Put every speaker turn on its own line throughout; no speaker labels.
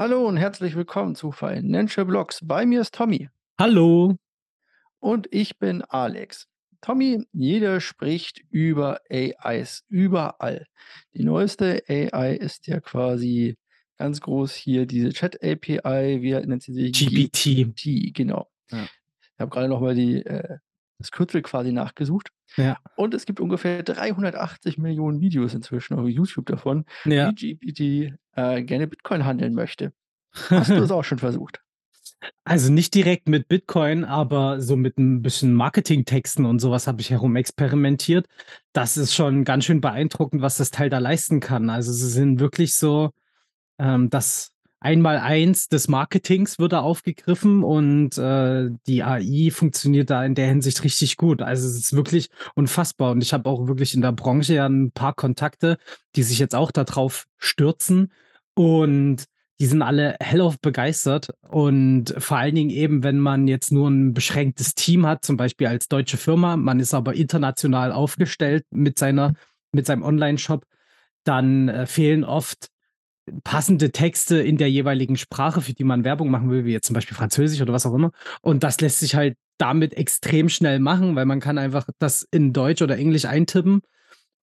Hallo und herzlich willkommen zu Financial Blogs. Bei mir ist Tommy
Hallo.
und ich bin Alex. Tommy, jeder spricht über AIs überall. Die neueste AI ist ja quasi ganz groß hier diese Chat-API, wie nennt sie sich?
GPT.
GPT, genau.
Ja.
Ich habe gerade noch mal die, äh, das Kürzel quasi nachgesucht.
Ja.
Und es gibt ungefähr 380 Millionen Videos inzwischen auf YouTube davon,
Ja.
wie GPT äh, gerne Bitcoin handeln möchte. Hast du es auch schon versucht?
Also nicht direkt mit Bitcoin, aber so mit ein bisschen Marketingtexten und sowas habe ich herumexperimentiert. Das ist schon ganz schön beeindruckend, was das Teil da leisten kann. Also sie sind wirklich so, ähm, das Einmaleins des Marketings wird da aufgegriffen und äh, die AI funktioniert da in der Hinsicht richtig gut. Also es ist wirklich unfassbar. Und ich habe auch wirklich in der Branche ja ein paar Kontakte, die sich jetzt auch darauf stürzen. Und die sind alle hellauf begeistert. Und vor allen Dingen eben, wenn man jetzt nur ein beschränktes Team hat, zum Beispiel als deutsche Firma, man ist aber international aufgestellt mit seiner, mit seinem Online-Shop, dann äh, fehlen oft passende Texte in der jeweiligen Sprache, für die man Werbung machen will, wie jetzt zum Beispiel Französisch oder was auch immer. Und das lässt sich halt damit extrem schnell machen, weil man kann einfach das in Deutsch oder Englisch eintippen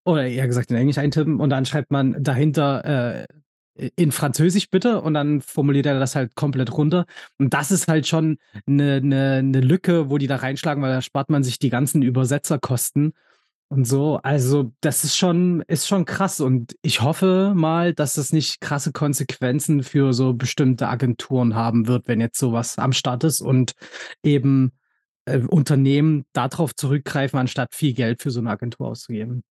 oder eher gesagt in Englisch eintippen und dann schreibt man dahinter äh, in Französisch bitte und dann formuliert er das halt komplett runter. Und das ist halt schon eine ne, ne Lücke, wo die da reinschlagen, weil da spart man sich die ganzen Übersetzerkosten und so. Also, das ist schon, ist schon krass. Und ich hoffe mal, dass das nicht krasse Konsequenzen für so bestimmte Agenturen haben wird, wenn jetzt sowas am Start ist und eben äh, Unternehmen darauf zurückgreifen, anstatt viel Geld für so eine Agentur auszugeben.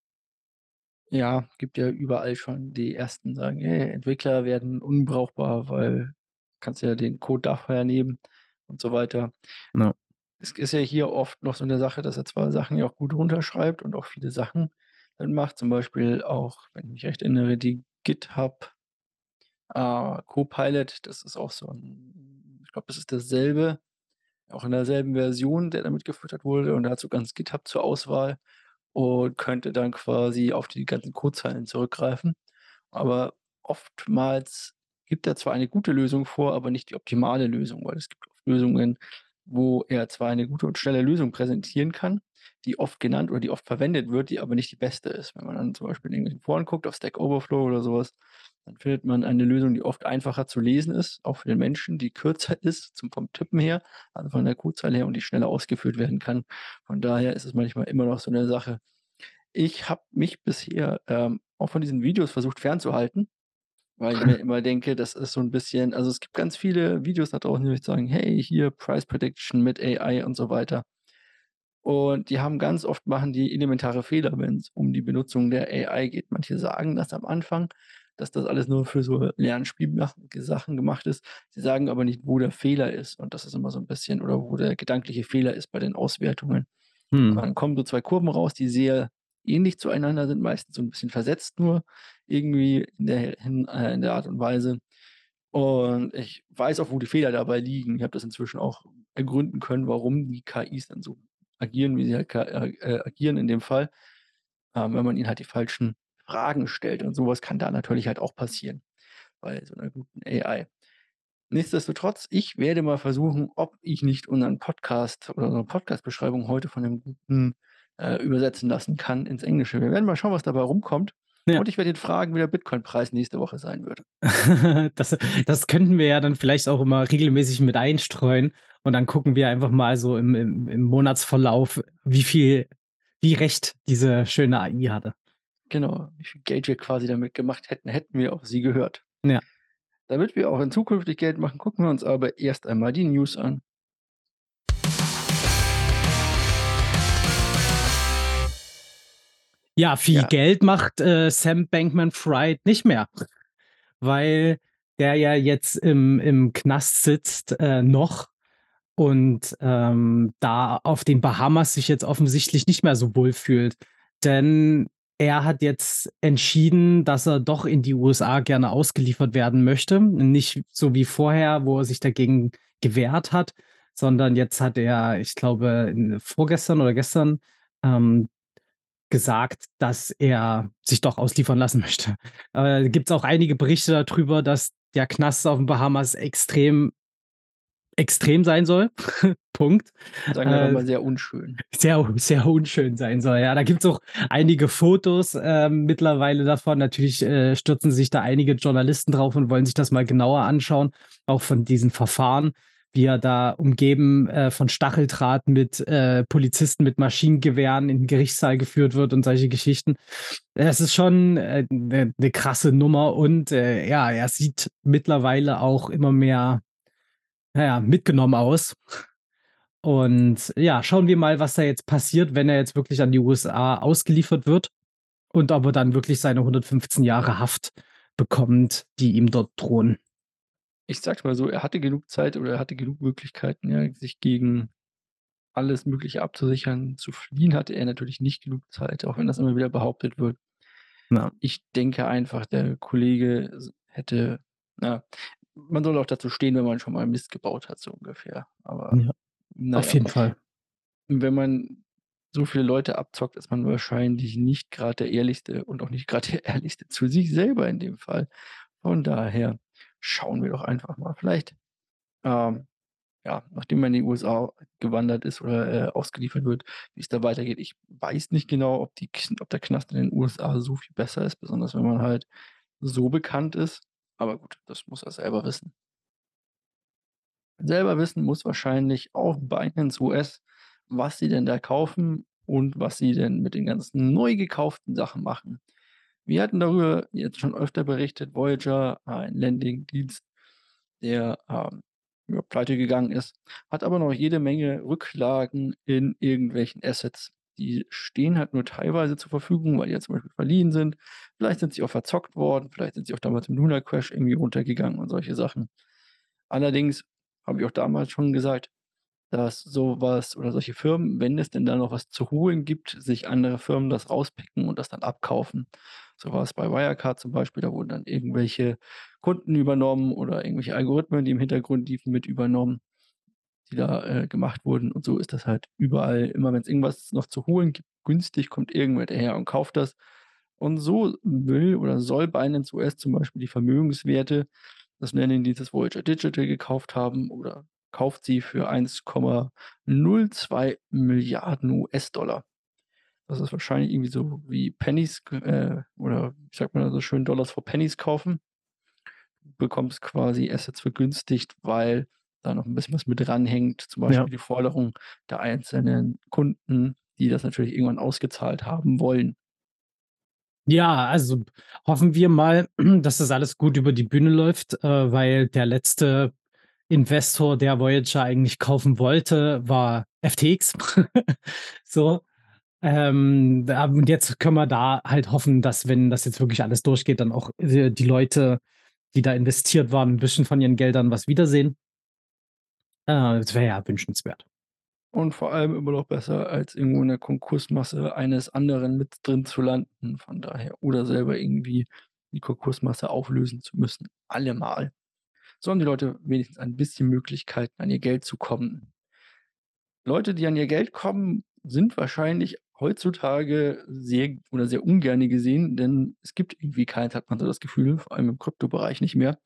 Ja, gibt ja überall schon die ersten sagen, hey, Entwickler werden unbrauchbar, weil kannst ja den Code dafür nehmen und so weiter.
Ja.
Es ist ja hier oft noch so eine Sache, dass er zwar Sachen ja auch gut runterschreibt und auch viele Sachen dann macht, zum Beispiel auch, wenn ich mich recht erinnere, die GitHub äh, Copilot, das ist auch so ein, ich glaube, das ist dasselbe, auch in derselben Version, der damit gefüttert wurde und da hat so ganz GitHub zur Auswahl und könnte dann quasi auf die ganzen Codezeilen zurückgreifen. Aber oftmals gibt er zwar eine gute Lösung vor, aber nicht die optimale Lösung, weil es gibt Lösungen, wo er zwar eine gute und schnelle Lösung präsentieren kann, die oft genannt oder die oft verwendet wird, die aber nicht die beste ist. Wenn man dann zum Beispiel in irgendwelchen Foren guckt, auf Stack Overflow oder sowas, dann findet man eine Lösung, die oft einfacher zu lesen ist, auch für den Menschen, die kürzer ist zum, vom Tippen her, also von der Codezeile her und die schneller ausgeführt werden kann. Von daher ist es manchmal immer noch so eine Sache. Ich habe mich bisher ähm, auch von diesen Videos versucht fernzuhalten, weil ich mir immer denke, das ist so ein bisschen, also es gibt ganz viele Videos da draußen, die sagen, hey, hier Price Prediction mit AI und so weiter. Und die haben ganz oft machen die elementare Fehler, wenn es um die Benutzung der AI geht. Manche sagen das am Anfang, dass das alles nur für so Lernspielsachen gemacht ist. Sie sagen aber nicht, wo der Fehler ist. Und das ist immer so ein bisschen, oder wo der gedankliche Fehler ist bei den Auswertungen.
Hm.
Dann kommen so zwei Kurven raus, die sehr ähnlich zueinander sind, meistens so ein bisschen versetzt nur irgendwie in der, in, äh, in der Art und Weise. Und ich weiß auch, wo die Fehler dabei liegen. Ich habe das inzwischen auch ergründen können, warum die KIs dann so agieren, wie sie halt äh, agieren in dem Fall, ähm, wenn man ihnen halt die falschen Fragen stellt. Und sowas kann da natürlich halt auch passieren bei so einer guten AI. Nichtsdestotrotz, ich werde mal versuchen, ob ich nicht unseren Podcast oder unsere Podcast-Beschreibung heute von einem guten äh, übersetzen lassen kann ins Englische. Wir werden mal schauen, was dabei rumkommt.
Ja.
Und ich werde ihn fragen, wie der Bitcoin-Preis nächste Woche sein wird.
das, das könnten wir ja dann vielleicht auch immer regelmäßig mit einstreuen. Und dann gucken wir einfach mal so im, im, im Monatsverlauf, wie viel, wie recht diese schöne AI hatte.
Genau, wie viel Geld wir quasi damit gemacht hätten, hätten wir auf sie gehört.
Ja.
Damit wir auch in zukünftig Geld machen, gucken wir uns aber erst einmal die News an.
Ja, viel
Ja.
Geld macht äh, Sam Bankman-Fried nicht mehr, weil der ja jetzt im, im Knast sitzt äh, noch und ähm, da auf den Bahamas sich jetzt offensichtlich nicht mehr so wohl fühlt. Denn er hat jetzt entschieden, dass er doch in die USA gerne ausgeliefert werden möchte. Nicht so wie vorher, wo er sich dagegen gewehrt hat, sondern jetzt hat er, ich glaube, vorgestern oder gestern ähm, gesagt, dass er sich doch ausliefern lassen möchte. Äh, Gibt es auch einige Berichte darüber, dass der Knast auf den Bahamas extrem extrem sein soll. Punkt.
Sagen wir
Äh,
mal sehr unschön.
sehr, sehr unschön sein soll. Ja, da gibt's auch einige Fotos ähm, mittlerweile davon. Natürlich äh, stürzen sich da einige Journalisten drauf und wollen sich das mal genauer anschauen, auch von diesen Verfahren, wie er da umgeben äh, von Stacheldraht mit äh, Polizisten mit Maschinengewehren in den Gerichtssaal geführt wird und solche Geschichten. Es ist schon eine äh, ne krasse Nummer und äh, ja, er sieht mittlerweile auch immer mehr naja, mitgenommen aus. Und ja, schauen wir mal, was da jetzt passiert, wenn er jetzt wirklich an die USA ausgeliefert wird und ob er dann wirklich seine 115 Jahre Haft bekommt, die ihm dort drohen.
Ich sag's mal so, er hatte genug Zeit oder er hatte genug Möglichkeiten, ja, sich gegen alles Mögliche abzusichern. Zu fliehen hatte er natürlich nicht genug Zeit, auch wenn das immer wieder behauptet wird.
Ja.
Ich denke einfach, der Kollege hätte, na, man soll auch dazu stehen, wenn man schon mal Mist gebaut hat, so ungefähr. Aber
Ja,
na
auf jeden Fall.
Wenn man so viele Leute abzockt, ist man wahrscheinlich nicht gerade der Ehrlichste und auch nicht gerade der Ehrlichste zu sich selber in dem Fall. Von daher schauen wir doch einfach mal. Vielleicht, ähm, ja, nachdem man in die USA gewandert ist oder äh, ausgeliefert wird, wie es da weitergeht. Ich weiß nicht genau, ob, die, ob der Knast in den USA so viel besser ist, besonders wenn man halt so bekannt ist. Aber gut, das muss er selber wissen. Selber wissen muss wahrscheinlich auch Binance US, was sie denn da kaufen und was sie denn mit den ganzen neu gekauften Sachen machen. Wir hatten darüber jetzt schon öfter berichtet, Voyager, ein Landing-Dienst, der ähm, ja, pleite gegangen ist, hat aber noch jede Menge Rücklagen in irgendwelchen Assets. Die stehen halt nur teilweise zur Verfügung, weil die ja zum Beispiel verliehen sind. Vielleicht sind sie auch verzockt worden, vielleicht sind sie auch damals im Lunar Crash irgendwie runtergegangen und solche Sachen. Allerdings habe ich auch damals schon gesagt, dass sowas oder solche Firmen, wenn es denn da noch was zu holen gibt, sich andere Firmen das rauspicken und das dann abkaufen. So war es bei Wirecard zum Beispiel, da wurden dann irgendwelche Kunden übernommen oder irgendwelche Algorithmen, die im Hintergrund liefen, mit übernommen, die da äh, gemacht wurden. Und so ist das halt überall. Immer wenn es irgendwas noch zu holen gibt, günstig, kommt irgendwer daher und kauft das. Und so will oder soll Binance US zum Beispiel die Vermögenswerte das nennen die das Voyager Digital gekauft haben oder kauft sie für 1,02 Milliarden US-Dollar. Das ist wahrscheinlich irgendwie so wie Pennies äh, oder wie sagt man da so schön Dollars for Pennies kaufen. Du bekommst quasi Assets vergünstigt, weil da noch ein bisschen was mit dranhängt. Zum Beispiel
Ja.
die Forderung der einzelnen Kunden, die das natürlich irgendwann ausgezahlt haben wollen.
Ja, also hoffen wir mal, dass das alles gut über die Bühne läuft, äh, weil der letzte Investor, der Voyager eigentlich kaufen wollte, war FTX. So. Ähm, und jetzt können wir da halt hoffen, dass, wenn das jetzt wirklich alles durchgeht, dann auch, äh, die Leute, die da investiert waren, 'n bisschen von ihren Geldern was wiedersehen. Äh, das wäre ja wünschenswert.
Und vor allem immer noch besser, als irgendwo in der Konkursmasse eines anderen mit drin zu landen, von daher. Oder selber irgendwie die Konkursmasse auflösen zu müssen, allemal. So haben die Leute wenigstens ein bisschen Möglichkeiten, an ihr Geld zu kommen. Leute, die an ihr Geld kommen, sind wahrscheinlich heutzutage sehr oder sehr ungerne gesehen, denn es gibt irgendwie keins, hat man so das Gefühl, vor allem im Kryptobereich nicht mehr.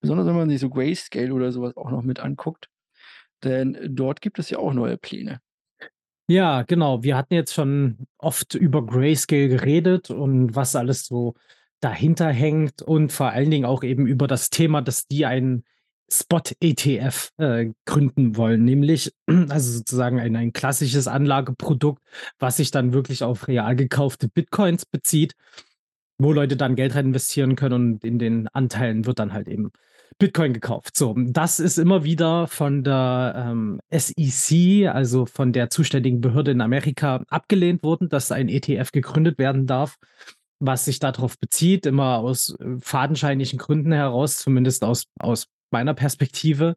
Besonders wenn man sich so Grayscale oder sowas auch noch mit anguckt, denn dort gibt es ja auch neue Pläne.
Ja, genau. Wir hatten jetzt schon oft über Grayscale geredet und was alles so dahinter hängt und vor allen Dingen auch eben über das Thema, dass die einen Spot-ETF äh, gründen wollen, nämlich also sozusagen ein, ein klassisches Anlageprodukt, was sich dann wirklich auf real gekaufte Bitcoins bezieht, wo Leute dann Geld rein investieren können und in den Anteilen wird dann halt eben Bitcoin gekauft. So, das ist immer wieder von der ähm, SEC, also von der zuständigen Behörde in Amerika, abgelehnt worden, dass ein ETF gegründet werden darf, was sich darauf bezieht, immer aus äh, fadenscheinigen Gründen heraus, zumindest aus, aus meiner Perspektive.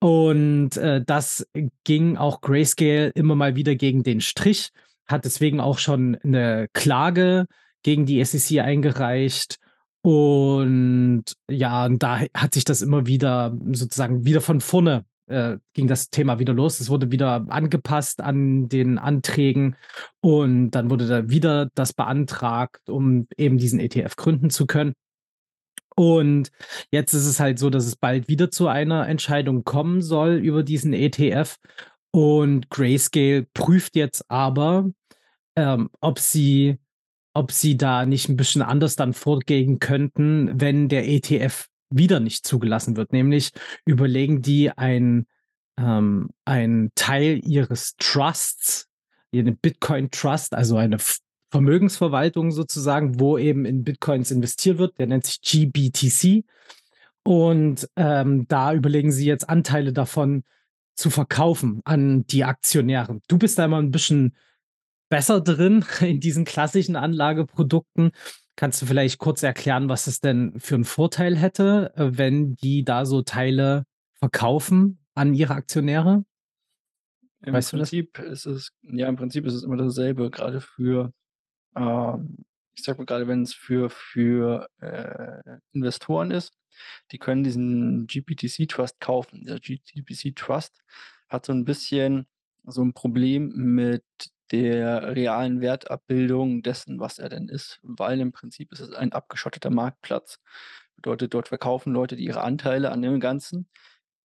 Und äh, das ging auch Grayscale immer mal wieder gegen den Strich, hat deswegen auch schon eine Klage gegen die SEC eingereicht. Und ja, und da hat sich das immer wieder sozusagen wieder von vorne äh, ging das Thema wieder los. Es wurde wieder angepasst an den Anträgen und dann wurde da wieder das beantragt, um eben diesen ETF gründen zu können. Und jetzt ist es halt so, dass es bald wieder zu einer Entscheidung kommen soll über diesen ETF. Und Grayscale prüft jetzt aber, ähm, ob sie ob sie da nicht ein bisschen anders dann vorgehen könnten, wenn der ETF wieder nicht zugelassen wird. Nämlich überlegen die ein ähm, einen Teil ihres Trusts, ihren Bitcoin Trust, also eine Vermögensverwaltung sozusagen, wo eben in Bitcoins investiert wird, der nennt sich GBTC. Und, ähm, da überlegen sie jetzt Anteile davon zu verkaufen an die Aktionäre. Du bist da immer ein bisschen besser drin in diesen klassischen Anlageprodukten. Kannst du vielleicht kurz erklären, was es denn für einen Vorteil hätte, äh, wenn die da so Teile verkaufen an ihre Aktionäre?
Im
Weißt?
Prinzip ist es ja, im Prinzip ist es immer dasselbe, gerade für, ähm ich sage mal, gerade wenn es für für, äh, Investoren ist, die können diesen GBTC Trust kaufen. Der GBTC Trust hat so ein bisschen so ein Problem mit der realen Wertabbildung dessen, was er denn ist, weil im Prinzip ist es ein abgeschotteter Marktplatz. Bedeutet, dort verkaufen Leute ihre Anteile an dem Ganzen,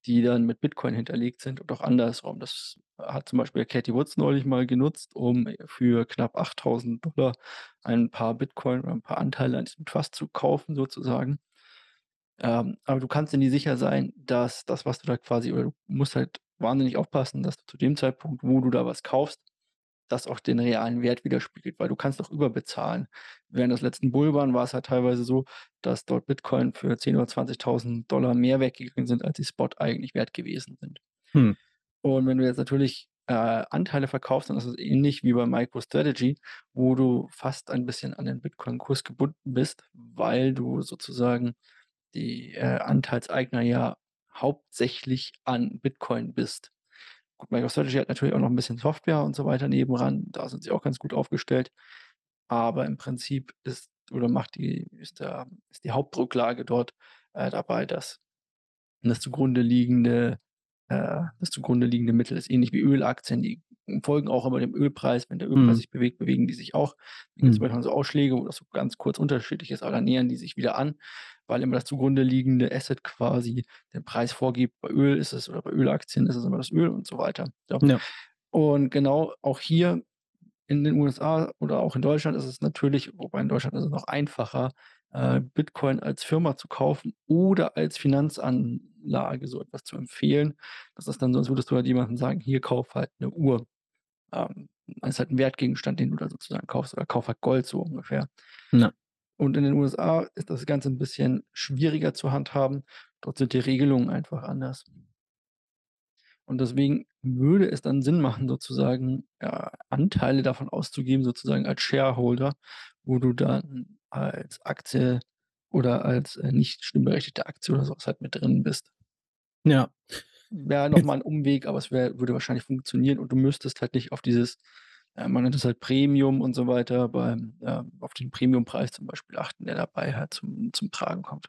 die dann mit Bitcoin hinterlegt sind und auch andersrum. Das hat zum Beispiel Katie Woods neulich mal genutzt, um für knapp 8.000 ein paar Bitcoin oder ein paar Anteile an diesem Trust zu kaufen sozusagen. Ähm, aber du kannst dir nie sicher sein, dass das, was du da quasi oder du musst halt wahnsinnig aufpassen, dass du zu dem Zeitpunkt, wo du da was kaufst, das auch den realen Wert widerspiegelt, weil du kannst doch überbezahlen. Während des letzten Bullrun war es halt teilweise so, dass dort Bitcoin für 10 oder 20.000 mehr weggegangen sind, als die Spot eigentlich wert gewesen sind.
Hm.
Und wenn du jetzt natürlich, äh, Anteile verkaufst, dann ist es ähnlich wie bei MicroStrategy, wo du fast ein bisschen an den Bitcoin-Kurs gebunden bist, weil du sozusagen die, äh, Anteilseigner ja hauptsächlich an Bitcoin bist. Gut, MicroStrategy hat natürlich auch noch ein bisschen Software und so weiter nebenan. Da sind sie auch ganz gut aufgestellt. Aber im Prinzip ist oder macht die ist der ist die Hauptdrucklage dort, äh, dabei, dass das zugrunde liegende äh, das zugrunde liegende Mittel ist ähnlich wie Ölaktien, die folgen auch immer dem Ölpreis. Wenn der Ölpreis
Mhm.
sich bewegt, bewegen die sich auch. Da gibt's
Mhm.
manchmal so Ausschläge, wo das so ganz kurz unterschiedlich ist, aber dann nähern die sich wieder an, weil immer das zugrunde liegende Asset quasi den Preis vorgibt. Bei Öl ist es oder bei Ölaktien ist es immer das Öl und so weiter. So.
Ja.
Und genau auch hier in den USA oder auch in Deutschland ist es natürlich wobei in Deutschland ist es noch einfacher, äh, Bitcoin als Firma zu kaufen oder als Finanzanlage so etwas zu empfehlen. Das ist dann so, als würdest du halt jemandem sagen: „Hier, kauf halt 'ne Uhr.“ Ähm, ist halt 'n Wertgegenstand, den du da sozusagen kaufst oder kauf halt Gold so ungefähr.
Ja.
Und in den USA ist das Ganze 'n bisschen schwieriger zu handhaben. Dort sind die Regelungen einfach anders. Und deswegen würde es dann Sinn machen, sozusagen, ja, Anteile davon auszugeben, sozusagen als Shareholder, wo du dann als Aktie oder als, äh, nicht stimmberechtigte Aktie oder so was halt mit drin bist.
Ja.
Wäre noch
Jetzt
mal 'n Umweg, aber es wäre würde wahrscheinlich funktionieren und du müsstest halt nicht auf dieses äh, man nennt es halt Premium und so weiter, beim ähm, auf den Premiumpreis zum Beispiel achten, der dabei halt zum zum Tragen kommt.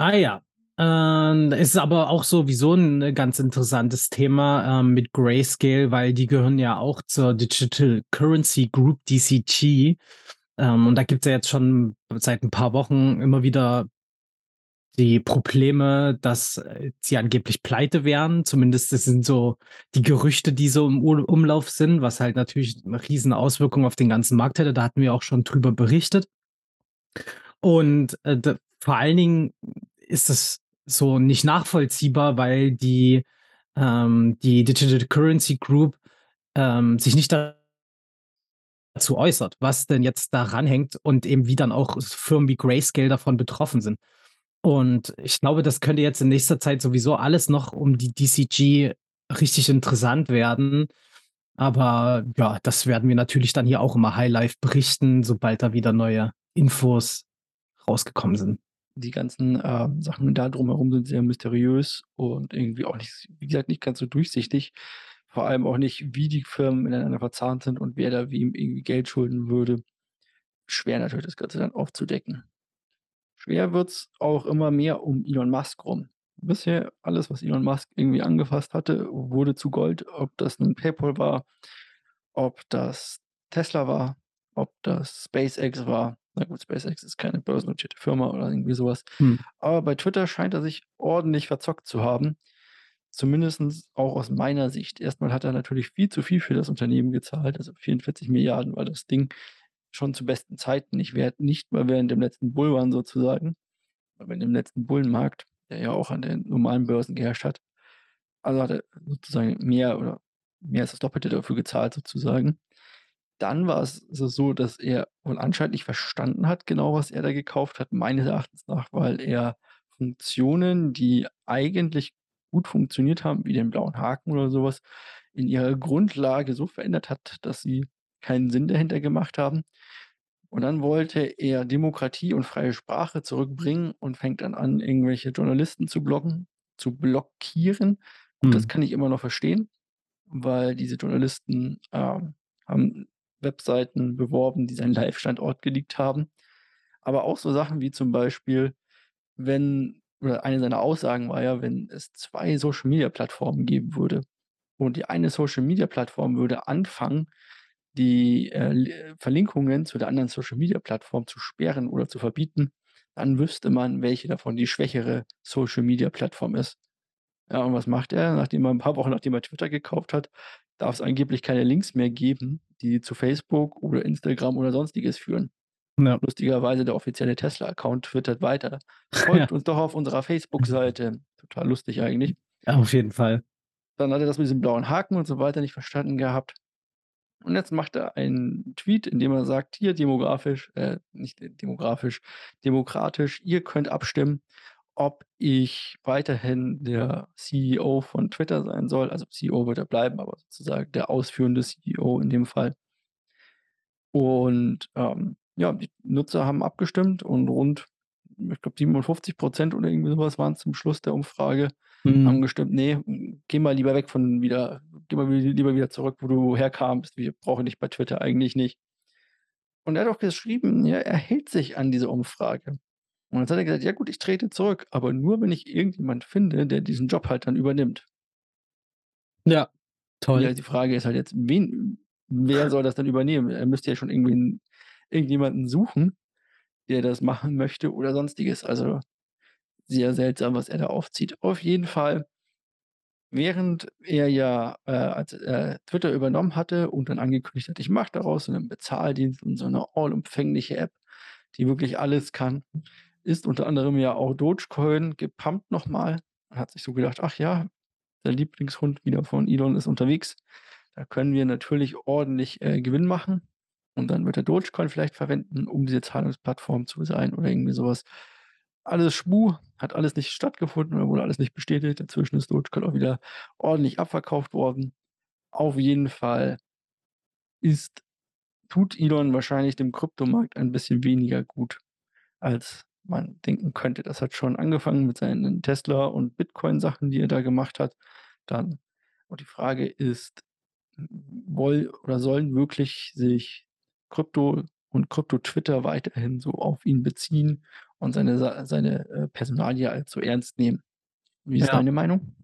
Ah ja. Ähm, ist aber auch sowieso 'n ganz interessantes Thema, ähm, mit Grayscale, weil die gehören ja auch zur Digital Currency Group, DCG. Ähm, und da gibt's ja jetzt schon seit 'n paar Wochen immer wieder die Probleme, dass, äh, sie angeblich pleite wären. Zumindest das sind so die Gerüchte, die so im Umlauf sind, was halt natürlich 'ne riesen Auswirkung auf den ganzen Markt hätte. Da hatten wir auch schon drüber berichtet. Und, äh, d vor allen Dingen ist das so nicht nachvollziehbar, weil die ähm, die Digital Currency Group, ähm, sich nicht dazu äußert, was denn jetzt daran hängt und eben wie dann auch Firmen wie Grayscale davon betroffen sind. Und ich glaube, das könnte jetzt in nächster Zeit sowieso alles noch um die DCG richtig interessant werden. Aber ja, das werden wir natürlich dann hier auch immer Highlife berichten, sobald da wieder neue Infos rausgekommen sind.
Die ganzen, ähm, Sachen da drumherum sind sehr mysteriös und irgendwie auch nicht wie gesagt, nicht ganz so durchsichtig. Vor allem auch nicht, wie die Firmen ineinander verzahnt sind und wer da wem irgendwie Geld schulden würde. Schwer natürlich, das Ganze dann aufzudecken. Schwer wird's auch immer mehr um Elon Musk rum. Bisher alles, was Elon Musk irgendwie angefasst hatte, wurde zu Gold, ob das nun PayPal war, ob das Tesla war, ob das SpaceX war. Na gut, SpaceX ist keine börsennotierte Firma oder irgendwie so was.
Mhm.
Aber bei Twitter scheint er sich ordentlich verzockt zu haben. Zumindest auch aus meiner Sicht. Erst mal hat er natürlich viel zu viel für das Unternehmen gezahlt, also 44.000.000.000 war das Ding schon zu besten Zeiten nicht wert, nicht mal während dem letzten Bullrun sozusagen, aber in dem letzten Bullenmarkt, der ja auch an den normalen Börsen geherrscht hat. Also hat er sozusagen mehr oder mehr als das Doppelte dafür gezahlt sozusagen. Dann war es so dass er wohl anscheinend nicht verstanden hat genau, was er da gekauft hat, meines Erachtens nach, weil er Funktionen, die eigentlich gut funktioniert haben, wie den blauen Haken oder so was, in ihrer Grundlage so verändert hat, dass sie keinen Sinn dahinter gemacht haben. Und dann wollte er Demokratie und freie Sprache zurückbringen und fängt dann an, irgendwelche Journalisten zu blocken zu blockieren. Und das kann ich immer noch verstehen, weil diese Journalisten, ähm, haben Webseiten beworben, die seinen Live-Standort geleakt haben. Aber auch so Sachen wie zum Beispiel, wenn oder eine seiner Aussagen war ja, wenn es 2 Social-Media-Plattformen geben würde und die eine Social-Media-Plattform würde anfangen, die, äh, L Verlinkungen zu der anderen Social-Media-Plattform zu sperren oder zu verbieten, dann wüsste man, welche davon die schwächere Social-Media-Plattform ist. Ja, und was macht er? Nachdem er 'n paar Wochen nachdem er Twitter gekauft hat, darf's angeblich keine Links mehr geben, die zu Facebook oder Instagram oder Sonstiges führen.
Ja.
Lustigerweise der offizielle Tesla-Account twittert weiter:
Ja.
„Folgt uns doch auf unserer Facebook-Seite.“ Total lustig eigentlich.
Auf jeden Fall.
Dann hat er das mit diesem blauen Haken und so weiter nicht verstanden gehabt. Und jetzt macht er einen Tweet, in dem er sagt: „Hier demografisch äh, nicht de demografisch, demokratisch, ihr könnt abstimmen, ob ich weiterhin der CEO von Twitter sein soll.“ Also, CEO wird er bleiben, aber sozusagen der ausführende CEO in dem Fall. Und, ähm, ja, die Nutzer haben abgestimmt und rund, ich glaube 57 % oder irgendwie so was waren's zum Schluss der Umfrage, haben
Mhm.
gestimmt: „Ne, hm, geh mal lieber weg von wieder geh mal lieber wieder zurück, wo du herkamst. Wir brauchen dich bei Twitter eigentlich nicht.“ Und er hat auch geschrieben, ja, er hält sich an diese Umfrage. Und jetzt hat er gesagt: „Ja gut, ich trete zurück, aber nur, wenn ich irgendjemand finde, der diesen Job halt dann übernimmt.“
Ja,
Ja,
toll.
die Frage ist halt jetzt, wen wer soll das denn übernehmen? Er müsste ja schon irgendwen irgendjemanden suchen, der das machen möchte oder Sonstiges. Also, sehr seltsam, was er da aufzieht. Auf jeden Fall während er ja, äh, als er Twitter übernommen hatte und dann angekündigt hat: „Ich mache daraus so 'nen Bezahldienst und so 'ne allumfängliche App, die wirklich alles kann“, ist unter anderem ja auch Dogecoin gepumpt noch mal. Er hat sich so gedacht: „Ach ja, der Lieblingshund wieder von Elon ist unterwegs. Da können wir natürlich ordentlich, äh, Gewinn machen.“ Und dann wird er Dogecoin vielleicht verwenden, um diese Zahlungsplattform zu sein oder irgendwie so was. Alles Schmuh, hat alles nicht stattgefunden oder wurde alles nicht bestätigt. Inzwischen ist Dogecoin auch wieder ordentlich abverkauft worden. Auf jeden Fall ist tut Elon wahrscheinlich dem Kryptomarkt ein bisschen weniger gut, als man denken könnte. Das hat schon angefangen mit seinen Tesla und Bitcoin-Sachen, die er da gemacht hat. Dann und die Frage ist, w woll oder sollen wirklich sich Krypto und Krypto-Twitter weiterhin so auf ihn beziehen und seine seine, äh, Personalie allzu ernst nehmen? Wie ist
Ja.
deine Meinung?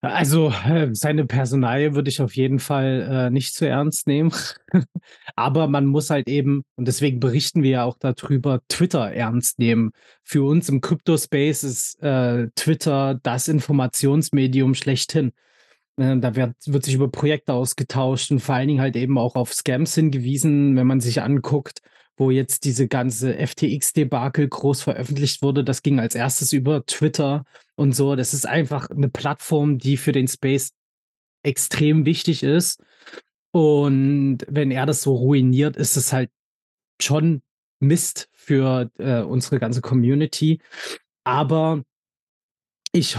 Also, äh, seine Personalie würde ich auf jeden Fall, äh, nicht zu ernst nehmen. Aber man muss halt eben und deswegen berichten wir ja auch da drüber, Twitter ernst nehmen. Für uns im Krypto-Space ist, äh, Twitter das Informationsmedium schlechthin. Äh, da werd wird sich über Projekte ausgetauscht und vor allen Dingen halt eben auch auf Scams hingewiesen, wenn man sich anguckt, wo jetzt diese ganze FTX-Debakel groß veröffentlicht wurde. Das ging als 1. über Twitter und so. Das ist einfach 'ne Plattform, die für den Space extrem wichtig ist. Und wenn er das so ruiniert, ist es halt schon Mist für, äh, unsere ganze Community. Aber ich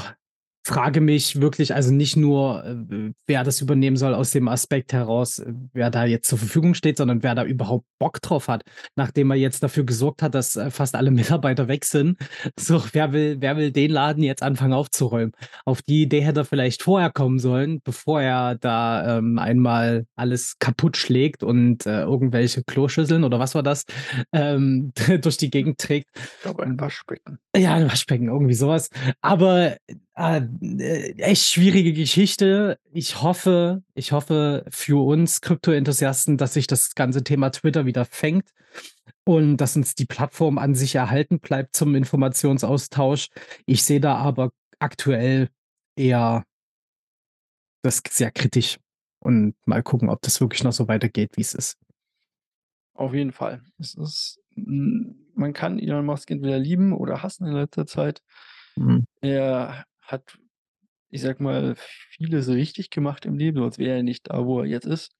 frage mich wirklich also nicht nur, äh, wer das übernehmen soll aus dem Aspekt heraus, äh, wer da jetzt zur Verfügung steht, sondern wer da überhaupt Bock drauf hat, nachdem er jetzt dafür gesorgt hat, dass, äh, fast alle Mitarbeiter weg sind. So, wer will wer will den Laden jetzt anfangen aufzuräumen? Auf die Idee hätte er vielleicht vorher kommen sollen, bevor er da, ähm, einmal alles kaputt schlägt und, irgendwelche Kloschüsseln oder was war das, ähm, durch die Gegend trägt.
Ich glaube, ein Waschbecken.
Ja, 'n Waschbecken, irgendwie so was. Aber, äh, äh, echt schwierige Geschichte. Ich hoffe ich hoffe für uns Krypto-Enthusiasten, dass sich das ganze Thema Twitter wieder fängt und dass uns die Plattform an sich erhalten bleibt zum Informationsaustausch. Ich sehe da aber aktuell eher das sehr kritisch und mal gucken, ob das wirklich noch so weitergeht, wie es ist.
Auf jeden Fall. Es ist hm, man kann Elon Musk entweder lieben oder hassen in letzter Zeit.
Mhm.
Er hat, ich sage mal, vieles richtig gemacht im Leben, sonst wäre er nicht da, wo er jetzt ist.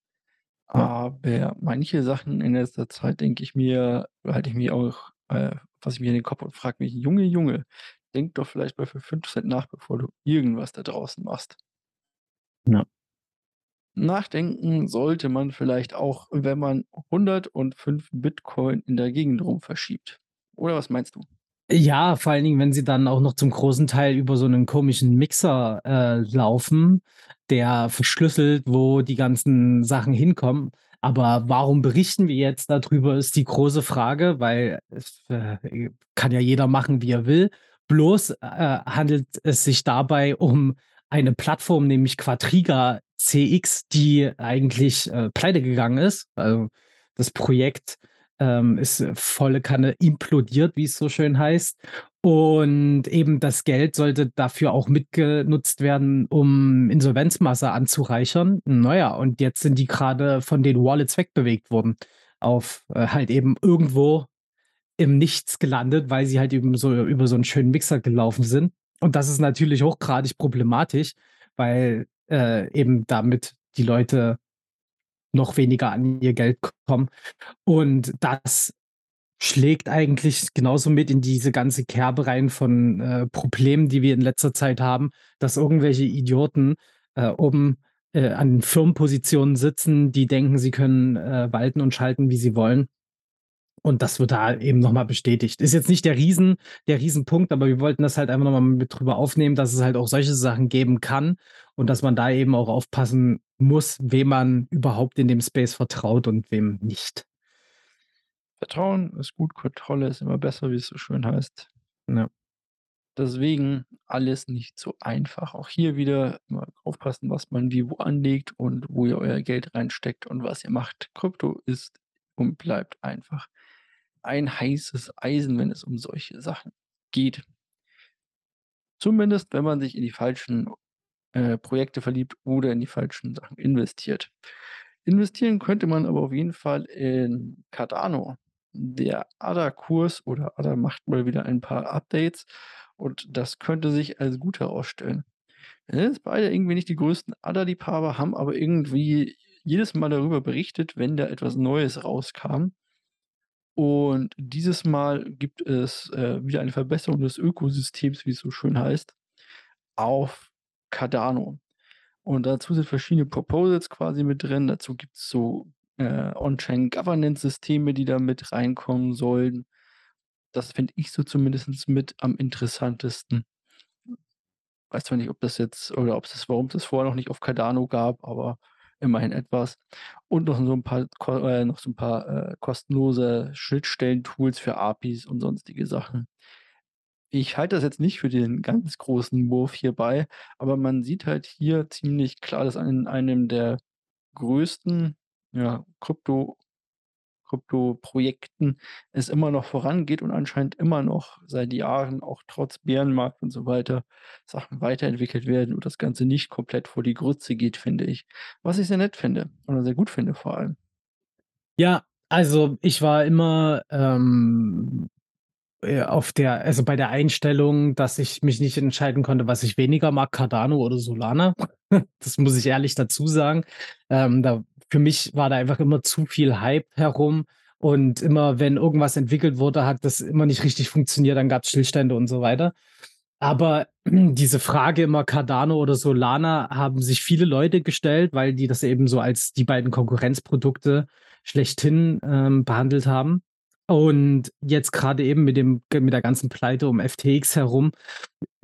Ja.
Aber manche Sachen in letzter Zeit denke ich mir halte ich mir auch, äh fasse ich mir in den Kopf und frage mich: „Junge, Junge, denk doch vielleicht mal für 5 Cent nach, bevor du irgendwas da draußen machst.“
Ja.
Nachdenken sollte man vielleicht auch, wenn man 105 Bitcoin in der Gegend rum verschiebt. Oder was meinst du?
Ja, vor allen Dingen, wenn sie dann auch noch zum großen Teil über so 'nen komischen Mixer, äh, laufen, der verschlüsselt, wo die ganzen Sachen hinkommen. Aber warum berichten wir jetzt da drüber, ist die große Frage, weil es, äh, kann ja jeder machen, wie er will. Bloß, äh, handelt es sich dabei um eine Plattform, nämlich Quadriga CX, die eigentlich, äh, pleite gegangen ist. Also, das Projekt, ähm, ist volle Kanne implodiert, wie es so schön heißt. Und eben das Geld sollte dafür auch mitgenutzt werden, um Insolvenzmasse anzureichern. Na ja, und jetzt sind die grade von den Wallets wegbewegt worden auf, äh, halt eben irgendwo im Nichts gelandet, weil sie halt eben so über so 'n schönen Mixer gelaufen sind. Und das ist natürlich hochgradig problematisch, weil, äh, eben damit die Leute noch weniger an ihr Geld kommen. Und das schlägt eigentlich genauso mit in diese ganze Kerbe rein von, äh, Problemen, die wir in letzter Zeit haben, dass irgendwelche Idioten, äh, oben, äh, an Firmenpositionen sitzen, die denken, sie können, äh, walten und schalten, wie sie wollen. Und das wird da eben noch mal bestätigt. Ist jetzt nicht der Riesen der Riesenpunkt, aber wir wollten das halt einfach noch mal mit drüber aufnehmen, dass es halt auch solche Sachen geben kann und dass man da eben auch aufpassen muss, wem man überhaupt in dem Space vertraut und wem nicht.
Vertrauen ist gut, Kontrolle ist immer besser, wie es so schön heißt.
Ja.
Deswegen alles nicht so einfach. Auch hier wieder immer aufpassen, was man wie wo anlegt und wo ihr euer Geld reinsteckt und was ihr macht. Krypto ist und bleibt einfach ein heißes Eisen, wenn es um solche Sachen geht. Zumindest, wenn man sich in die falschen, äh, Projekte verliebt oder in die falschen Sachen investiert. Investieren könnte man aber auf jeden Fall in Cardano. Der ADA-Kurs oder ADA macht mal wieder ein paar Updates und das könnte sich als gut herausstellen. Jetzt beide irgendwie nicht die größten ADA-Liebhaber, haben aber irgendwie jedes Mal darüber berichtet, wenn da etwas Neues rauskam. Und dieses Mal gibt es, äh, wieder eine Verbesserung des Ökosystems, wie es so schön heißt, auf Cardano. Und dazu sind verschiedene Proposals quasi mit drin. Dazu gibt's so, äh, On-Chain-Governance-Systeme, die da mit reinkommen sollen. Das finde ich so zumindest mit am interessantesten. Weiß zwar nicht, ob das jetzt oder ob's das warum's das vorher noch nicht auf Cardano gab, aber immerhin etwas. Und noch so 'n paar äh, noch so 'n paar, äh, kostenlose Schnittstellen-Tools für APIs und sonstige Sachen. Ich halte das jetzt nicht für den ganz großen Wurf hierbei, aber man sieht halt hier ziemlich klar, dass an einem der größten, ja, Krypto Kryptoprojekten es immer noch vorangeht und anscheinend immer noch seit Jahren auch trotz Bärenmarkt und so weiter Sachen weiterentwickelt werden und das Ganze nicht komplett vor die Grütze geht, finde ich. Was ich sehr nett finde oder sehr gut finde vor allem.
Ja, also, ich war immer, ähm, äh, auf der also, bei der Einstellung, dass ich mich nicht entscheiden konnte, was ich weniger mag, Cardano oder Solana. Das muss ich ehrlich dazu sagen. Ähm, da für mich war da einfach immer zu viel Hype herum und immer, wenn irgendwas entwickelt wurde, hat das immer nicht richtig funktioniert, dann gab's Stillstände und so weiter. Aber diese Frage immer Cardano oder Solana haben sich viele Leute gestellt, weil die das eben so als die beiden Konkurrenzprodukte schlechthin, ähm, behandelt haben. Und jetzt grade eben mit dem mit der ganzen Pleite um FTX herum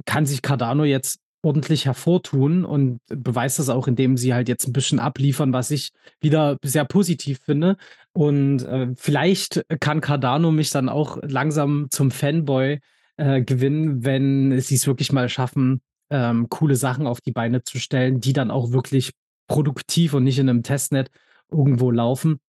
kann sich Cardano jetzt ordentlich hervortun und beweist das auch, indem sie halt jetzt 'n bisschen abliefern, was ich wieder sehr positiv finde. Und, äh, vielleicht kann Cardano mich dann auch langsam zum Fanboy, äh, gewinnen, wenn sie's wirklich mal schaffen, ähm, coole Sachen auf die Beine zu stellen, die dann auch wirklich produktiv und nicht in 'nem Testnet irgendwo laufen.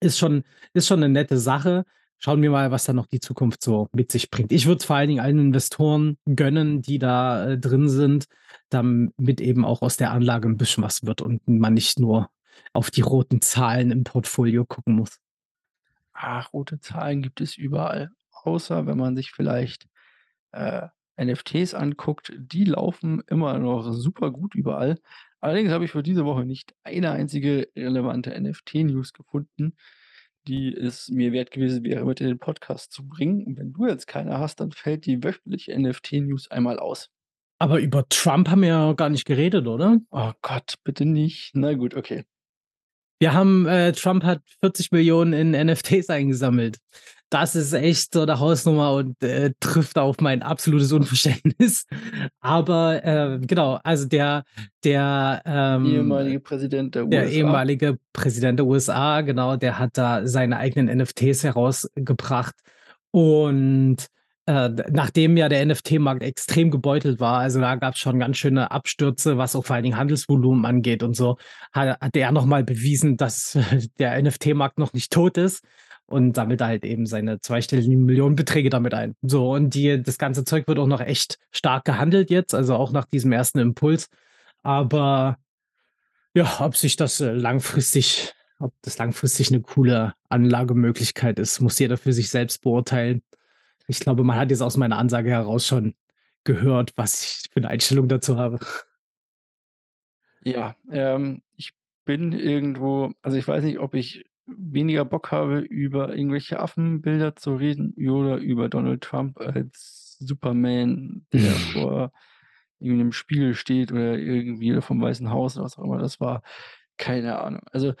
Ist schon ist schon 'ne nette Sache. Schauen wir mal, was da noch die Zukunft so mit sich bringt. Ich würde es vor allen Dingen allen Investoren gönnen, die da äh, drin sind, damit eben auch aus der Anlage ein bisschen was wird und man nicht nur auf die roten Zahlen im Portfolio gucken muss.
Ach, rote Zahlen gibt es überall, außer wenn man sich vielleicht, äh, NFTs anguckt, die laufen immer noch super gut überall. Allerdings habe ich für diese Woche nicht eine einzige relevante NFT-News gefunden, die es mir wert gewesen wäre, mit in den Podcast zu bringen. Und wenn du jetzt keine hast, dann fällt die wöchentliche NFT-News einmal aus.
Aber über Trump haben wir ja gar nicht geredet, oder?
Oh Gott, bitte nicht. Na gut, okay.
Wir haben äh, Trump hat 40 Millionen in NFTs eingesammelt. Das ist echt so 'ne Hausnummer und, äh, trifft auf mein absolutes Unverständnis. Aber, äh, genau, also der der, ähm
Ehemalige Präsident der
der
USA.
ehemalige Präsident der USA, genau, der hat da seine eigenen NFTs herausgebracht. Und, äh, nachdem ja der NFT-Markt extrem gebeutelt war, also da gab's schon ganz schöne Abstürze, was auch vor allen Dingen Handelsvolumen angeht und so, ha hat er noch mal bewiesen, dass der NFT-Markt noch nicht tot ist und sammelt halt eben seine zweistelligen Millionenbeträge damit ein. So, und die das ganze Zeug wird auch noch echt stark gehandelt jetzt, also auch nach diesem ersten Impuls. Aber ja, ob sich das, äh, langfristig ob das langfristig 'ne coole Anlagemöglichkeit ist, muss jeder für sich selbst beurteilen. Ich glaube, man hat jetzt aus meiner Ansage heraus schon gehört, was ich für 'ne Einstellung dazu habe.
Ja, ähm, ich bin irgendwo also, ich weiß nicht, ob ich weniger Bock habe, über irgendwelche Affenbilder zu reden oder über Donald Trump als Superman, der vor irgend 'nem Spiegel steht oder irgendwie vom Weißen Haus oder was auch immer das war. Keine Ahnung. Also,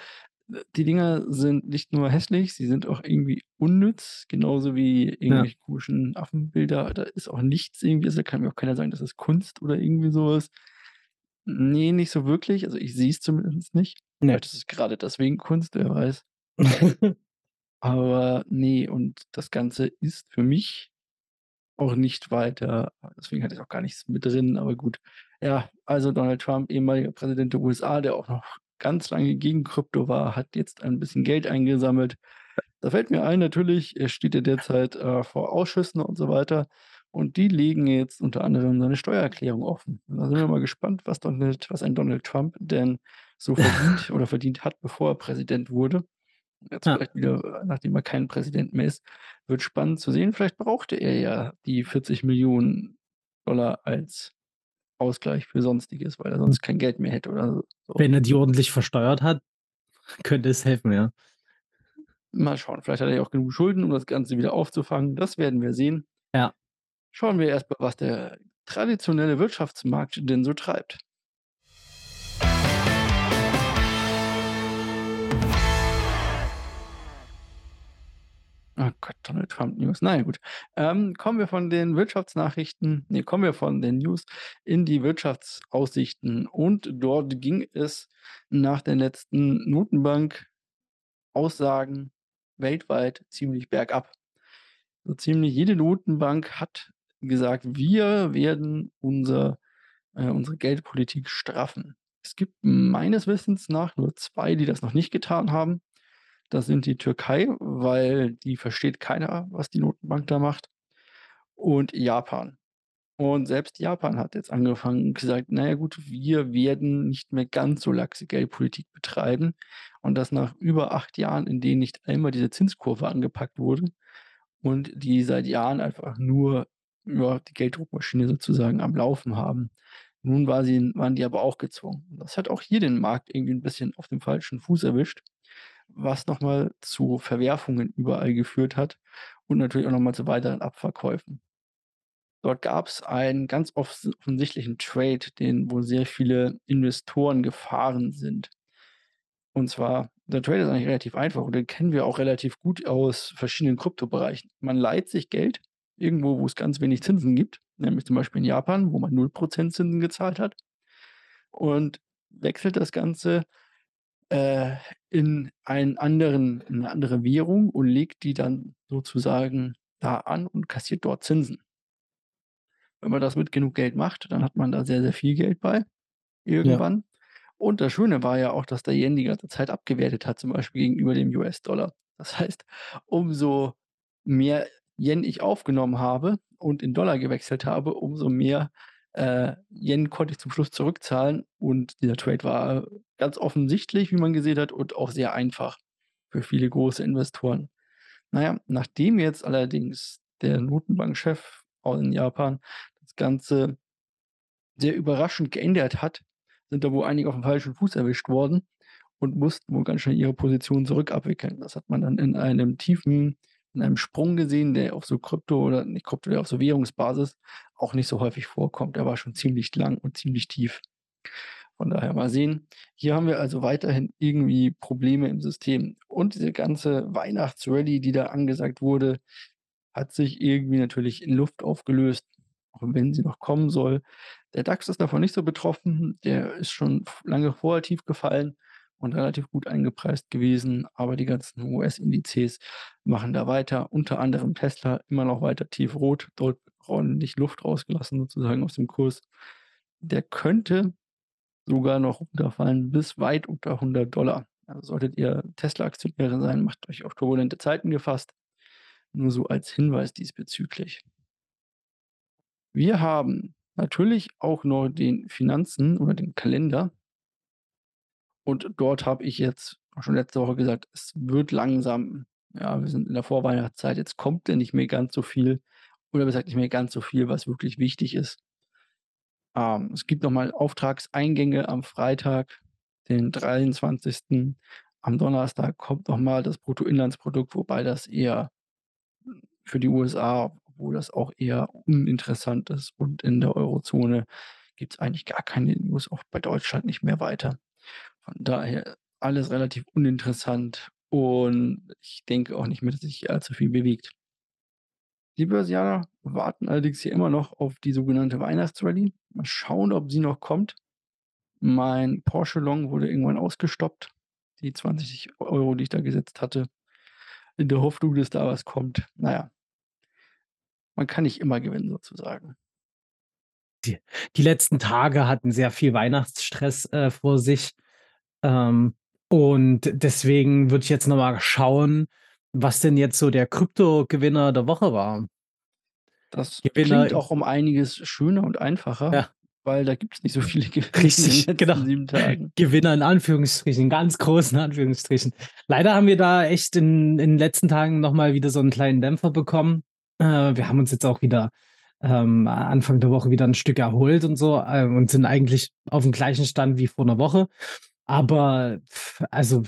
die Dinger sind nicht nur hässlich, sie sind auch irgendwie unnütz, genauso wie
Ja.
irgendwelche komischen Affenbilder. Da ist auch nichts irgendwie also, da kann mir auch keiner sagen, das ist Kunst oder irgendwie so was. Ne, nicht so wirklich. Also, ich sehe es zumindest nicht.
Ne.
Vielleicht ist es grade deswegen Kunst, wer weiß. Aber ne, und das Ganze ist für mich auch nicht weiter deswegen hatte ich auch gar nichts mit drin, aber gut. Ja, also Donald Trump, ehemaliger Präsident der USA, der auch noch ganz lange gegen Krypto war, hat jetzt ein bisschen Geld eingesammelt. Da fällt mir ein, natürlich, er steht ja derzeit, äh, vor Ausschüssen und so weiter und die legen jetzt unter anderem seine Steuererklärung offen. Da sind wir mal gespannt, was Donald was ein Donald Trump denn so verdient oder verdient hat, bevor er Präsident wurde. Jetzt
Ja.
vielleicht wieder, äh, nachdem er kein Präsident mehr ist. Wird spannend zu sehen. Vielleicht brauchte er ja die 40.000.000 $ als Ausgleich für Sonstiges, weil er sonst kein Geld mehr hätte oder so.
Wenn er die ordentlich versteuert hat, könnte es helfen, ja.
Mal schauen. Vielleicht hat er ja auch genug Schulden, um das Ganze wieder aufzufangen. Das werden wir sehen.
Ja.
Schauen wir erst mal, was der traditionelle Wirtschaftsmarkt denn so treibt. Oh Gott, Donald Trump News. Na ja, gut. Ähm, kommen wir von den Wirtschaftsnachrichten ne, kommen wir von den News in die Wirtschaftsaussichten. Und dort ging es nach den letzten Notenbank-Aussagen weltweit ziemlich bergab. So ziemlich jede Notenbank hat gesagt: „Wir werden unser äh, unsere Geldpolitik straffen.“ Es gibt meines Wissens nach nur 2, die das noch nicht getan haben. Das sind die Türkei, weil die versteht keiner, was die Notenbank da macht, und Japan. Und selbst Japan hat jetzt angefangen und gesagt: „Na ja gut, wir werden nicht mehr ganz so laxe Geldpolitik betreiben.“ Und das nach über 8 Jahren, in denen nicht einmal diese Zinskurve angepackt wurde und die seit Jahren einfach nur, ja, die Gelddruckmaschine sozusagen am Laufen haben. Nun war sie waren die aber auch gezwungen. Das hat auch hier den Markt irgendwie 'n bisschen auf dem falschen Fuß erwischt, was noch mal zu Verwerfungen überall geführt hat und natürlich auch noch mal zu weiteren Abverkäufen. Dort gab's einen ganz offensichtlichen Trade, den wo sehr viele Investoren gefahren sind. Und zwar der Trade ist eigentlich relativ einfach und den kennen wir auch relativ gut aus verschiedenen Kryptobereichen. Man leiht sich Geld irgendwo, wo es ganz wenig Zinsen gibt, nämlich zum Beispiel in Japan, wo man 0 % Zinsen gezahlt hat und wechselt das Ganze, äh, in einen anderen in 'ne andere Währung und legt die dann sozusagen da an und kassiert dort Zinsen. Wenn man das mit genug Geld macht, dann hat man da sehr, sehr viel Geld bei
Ja.
irgendwann. Und das Schöne war ja auch, dass der Yen die ganze Zeit abgewertet hat, zum Beispiel gegenüber dem US-Dollar. Das heißt, umso mehr Yen ich aufgenommen habe und in Dollar gewechselt habe, umso mehr, äh, Yen konnte ich zum Schluss zurückzahlen und dieser Trade war ganz offensichtlich, wie man gesehen hat und auch sehr einfach für viele große Investoren. Na ja, nachdem jetzt allerdings der Notenbankchef in Japan das Ganze sehr überraschend geändert hat, sind da wohl einige auf'm falschen Fuß erwischt worden und mussten wohl ganz schnell ihre Position zurückabwickeln. Das hat man dann in einem tiefen in einem Sprung gesehen, der auf so Krypto oder nicht Krypto, der auf so Währungsbasis auch nicht so häufig vorkommt. Der war schon ziemlich lang und ziemlich tief. Von daher mal sehen. Hier haben wir also weiterhin irgendwie Probleme im System. Und diese ganze Weihnachtsrally, die da angesagt wurde, hat sich irgendwie natürlich in Luft aufgelöst, auch wenn sie noch kommen soll. Der DAX ist davon nicht so betroffen. Der ist schon lange vorher tief gefallen und relativ gut eingepreist gewesen, aber die ganzen US-Indizes machen da weiter, unter anderem Tesla immer noch weiter tiefrot, dort ordentlich Luft rausgelassen sozusagen aus dem Kurs. Der könnte sogar noch runterfallen bis weit unter 100 Also, solltet ihr Tesla-Aktionäre sein, macht euch auf turbulente Zeiten gefasst. Nur so als Hinweis diesbezüglich. Wir haben natürlich auch noch den Finanzen oder den Kalender. Und dort habe ich jetzt schon letzte Woche gesagt, es wird langsam ja, wir sind in der Vorweihnachtszeit, jetzt kommt ja nicht mehr ganz so viel oder besser gesagt nicht mehr ganz so viel, was wirklich wichtig ist. Ähm, es gibt noch mal Auftragseingänge am Freitag, den 23. Am Donnerstag kommt noch mal das Bruttoinlandsprodukt, wobei das eher für die USA obwohl das auch eher uninteressant ist und in der Eurozone gibt's eigentlich gar keine News, auch bei Deutschland nicht mehr weiter. Von daher alles relativ uninteressant und ich denke auch nicht mehr, dass sich allzu viel bewegt. Die Börsianer warten allerdings hier immer noch auf die sogenannte Weihnachtsrally. Mal schauen, ob sie noch kommt. Mein Porsche Long wurde irgendwann ausgestoppt, die 20 €, die ich da gesetzt hatte, in der Hoffnung, dass da was kommt. Na ja. Man kann nicht immer gewinnen sozusagen.
Die die letzten Tage hatten sehr viel Weihnachtsstress, äh, vor sich. Ähm, und deswegen würde ich jetzt noch mal schauen, was denn jetzt so der Kryptogewinner der Woche war.
Das
Gewinner
klingt auch um einiges schöner und einfacher,
Ja.
weil da gibt's nicht so viele Gewinner in
Richtig, genau.
letzten 7 Tagen.
Gewinner in Anführungsstrichen, ganz großen Anführungsstrichen. Leider haben wir da echt in in den letzten Tagen noch mal wieder so 'n kleinen Dämpfer bekommen. Äh, wir haben uns jetzt auch wieder, ähm, Anfang der Woche wieder 'n Stück erholt und so, äh, und sind eigentlich auf'm gleichen Stand wie vor 'ner Woche. Aber also,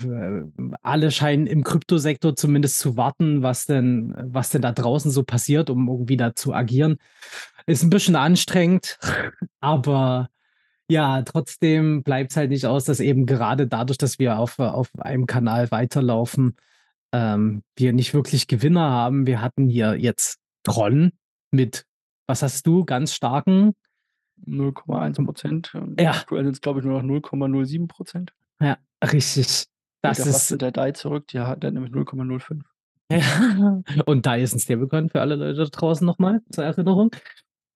alle scheinen im Kryptosektor zumindest zu warten, was denn was denn da draußen so passiert, um irgendwie da zu agieren. Ist 'n bisschen anstrengend, aber ja, trotzdem bleibt's halt nicht aus, dass eben gerade dadurch, dass wir auf auf einem Kanal weiterlaufen, ähm, wir nicht wirklich Gewinner haben. Wir hatten hier jetzt Tron mit was hast du, ganz starken
0,1 %. Ähm,
Ja.
aktuell sind's, glaube ich, nur noch 0,07 %.
Ja, richtig. Das
fast
ist
der DAI zurück, die hat der hat nämlich 0,05.
Ja, und DAI ist 'n Stablecoin für alle Leute da draußen noch mal zur Erinnerung.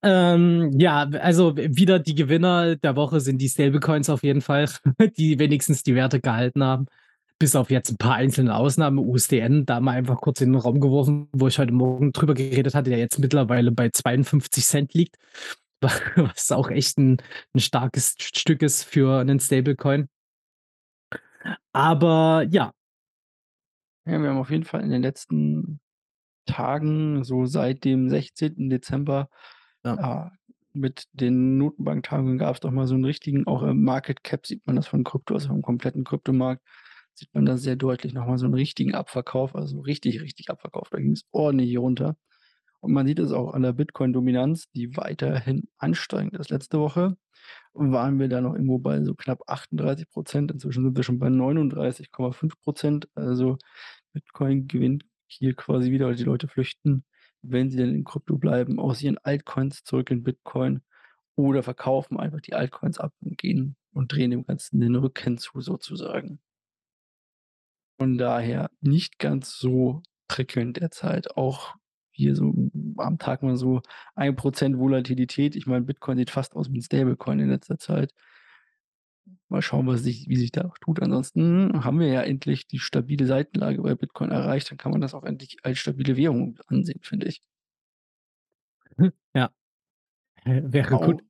Ähm, ja, also, wieder die Gewinner der Woche sind die Stablecoins auf jeden Fall, die wenigstens die Werte gehalten haben, bis auf jetzt 'n paar einzelne Ausnahmen. USDN, da mal einfach kurz in den Raum geworfen, wo ich heute Morgen drüber geredet hatte, der jetzt mittlerweile bei 52 liegt, wa was auch echt 'n 'n starkes St Stück ist für 'nen Stablecoin. Aber ja.
Ja, wir haben auf jeden Fall in den letzten Tagen, so seit dem 16. Dezember,
Ja.
äh, mit den Notenbanktagungen gab's doch mal so 'n richtigen auch im Market Cap sieht man das von Krypto, also vom kompletten Kryptomarkt, sieht man da sehr deutlich noch mal so 'n richtigen Abverkauf, also richtig, richtig Abverkauf. Da ging's ordentlich runter. Und man sieht es auch an der Bitcoin-Dominanz, die weiterhin ansteigend ist. Letzte Woche waren wir da noch irgendwo bei so knapp 38 %. Inzwischen sind wir schon bei 39,5 %. Also, Bitcoin gewinnt hier quasi wieder, weil die Leute flüchten, wenn sie denn in Krypto bleiben, aus ihren Altcoins zurück in Bitcoin oder verkaufen einfach die Altcoins ab und gehen und drehen dem Ganzen den Rücken zu sozusagen. Von daher nicht ganz so prickelnd derzeit. Auch hier so am Tag mal so 1 % Volatilität. Ich meine, Bitcoin sieht fast aus wie 'n Stablecoin in letzter Zeit. Mal schauen, was sich wie sich da tut. Ansonsten haben wir ja endlich die stabile Seitenlage bei Bitcoin erreicht. Dann kann man das auch endlich als stabile Währung ansehen, finde ich.
Hm, ja. Äh, wäre
Au
gut.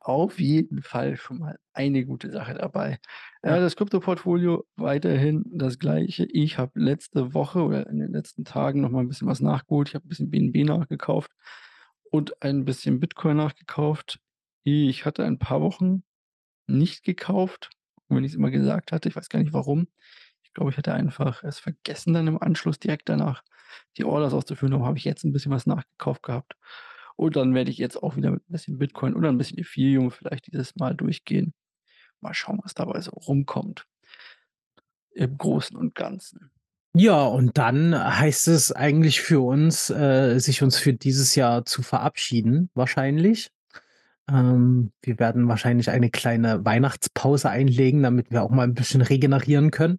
Auf jeden Fall schon mal eine gute Sache dabei. Äh,
Ja.
das Kryptoportfolio weiterhin das Gleiche. Ich habe letzte Woche oder in den letzten Tagen noch mal 'n bisschen was nachgeholt. Ich habe 'n bisschen BNB nachgekauft und ein bisschen Bitcoin nachgekauft. Ich hatte ein paar Wochen nicht gekauft, wenn ich's immer gesagt hatte. Ich weiß gar nicht warum. Ich glaube, ich hatte einfach es vergessen, dann im Anschluss direkt danach die Orders auszuführen. Darum habe ich jetzt 'n bisschen was nachgekauft gehabt. Und dann werde ich jetzt auch wieder mit 'n bisschen Bitcoin oder 'n bisschen Ethereum vielleicht dieses Mal durchgehen. Mal schauen, was dabei so rumkommt im Großen und Ganzen.
Ja, und dann heißt es eigentlich für uns, äh, sich uns für dieses Jahr zu verabschieden wahrscheinlich. Ähm, wir werden wahrscheinlich eine kleine Weihnachtspause einlegen, damit wir auch mal 'n bisschen regenerieren können.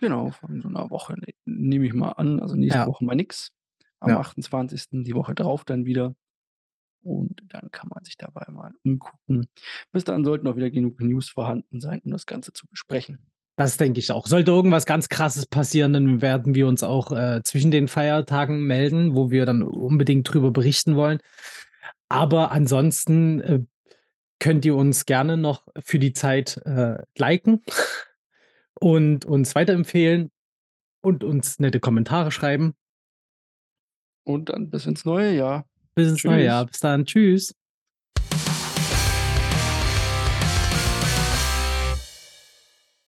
Genau, von so 'ner Woche ne nehme ich mal an. Also, nächste
Ja.
Woche mal nix. Am
Ja.
28., die Woche drauf dann wieder. Und dann kann man sich dabei mal umgucken. Bis dahin sollten auch wieder genug News vorhanden sein, um das Ganze zu besprechen.
Das denke ich auch. Sollte irgendwas ganz Krasses passieren, dann werden wir uns auch, äh, zwischen den Feiertagen melden, wo wir dann unbedingt drüber berichten wollen. Aber ansonsten, äh, könnt ihr uns gerne noch für die Zeit, äh, liken und uns weiterempfehlen und uns nette Kommentare schreiben.
Und dann bis ins neue Jahr.
Bis ins neue
Tschüss.
Jahr. Bis dann. Tschüss.